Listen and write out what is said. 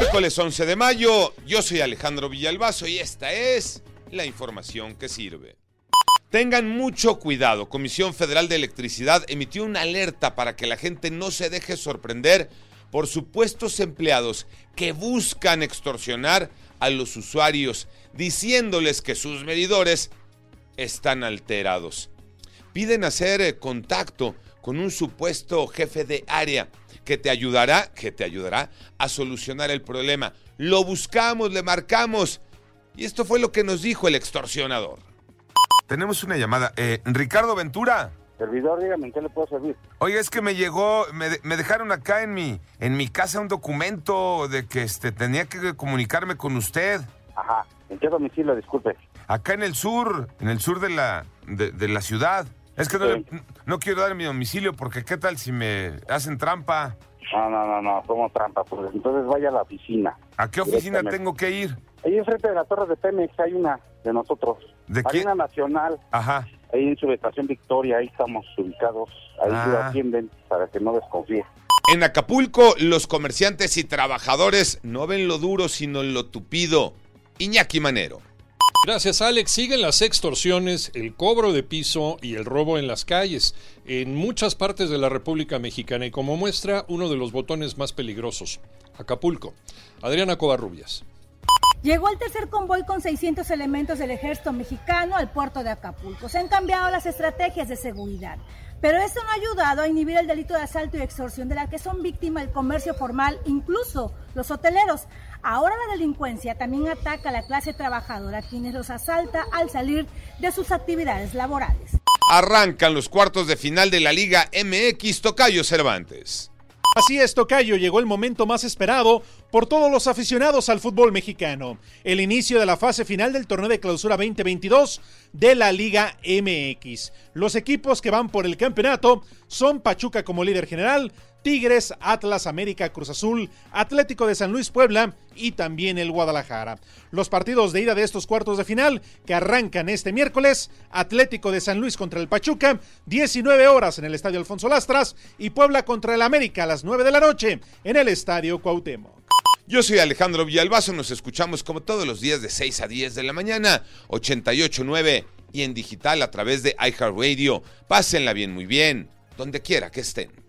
Miércoles 11 de mayo. Yo soy Alejandro Villalbazo y esta es la información que sirve. Tengan mucho cuidado. Comisión Federal de Electricidad emitió una alerta para que la gente no se deje sorprender por supuestos empleados que buscan extorsionar a los usuarios diciéndoles que sus medidores están alterados. Piden hacer eh, contacto con un supuesto jefe de área que te ayudará, que te ayudará a solucionar el problema. Lo buscamos, le marcamos. Y esto fue lo que nos dijo el extorsionador. Tenemos una llamada. Eh, Ricardo Ventura. Servidor, dígame, ¿en qué le puedo servir? Oye, es que me llegó, me, me, dejaron acá en mi, en mi casa un documento de que este, tenía que comunicarme con usted. Ajá, ¿en qué domicilio, disculpe? Acá en el sur, en el sur de la, de, de la ciudad. Es que no, Sí. no quiero dar mi domicilio porque qué tal si me hacen trampa. No, no, no, no, somos trampa, pues entonces vaya a la oficina. ¿A qué oficina tengo que ir? Ahí enfrente de la torre de Pemex hay una de nosotros. ¿De Hay quién? una nacional, Ajá. ahí en su estación Victoria, ahí estamos ubicados. Ahí Ah. lo atienden para que no desconfíe. En Acapulco, los comerciantes y trabajadores no ven lo duro, sino lo tupido. Iñaki Manero. Gracias, Alex. Siguen las extorsiones, el cobro de piso y el robo en las calles en muchas partes de la República Mexicana y como muestra uno de los botones más peligrosos, Acapulco. Adriana Covarrubias. Llegó el tercer convoy con 600 elementos del ejército mexicano al puerto de Acapulco. Se han cambiado las estrategias de seguridad, pero eso no ha ayudado a inhibir el delito de asalto y extorsión de la que son víctimas el comercio formal, incluso los hoteleros. Ahora la delincuencia también ataca a la clase trabajadora, quienes los asalta al salir de sus actividades laborales. Arrancan los cuartos de final de la Liga MX Tocayo Cervantes. Así es, Tocayo, llegó el momento más esperado por todos los aficionados al fútbol mexicano. El inicio de la fase final del torneo de clausura 2022 de la Liga MX. Los equipos que van por el campeonato son Pachuca como líder general, Tigres, Atlas, América, Cruz Azul, Atlético de San Luis, Puebla y también el Guadalajara. Los partidos de ida de estos cuartos de final que arrancan este miércoles, Atlético de San Luis contra el Pachuca, 19 horas en el Estadio Alfonso Lastras y Puebla contra el América a las 9 de la noche en el Estadio Cuauhtémoc. Yo soy Alejandro Villalbazo, nos escuchamos como todos los días de 6 a 10 de la mañana, 88.9 y en digital a través de iHeartRadio. Pásenla bien, muy bien, donde quiera que estén.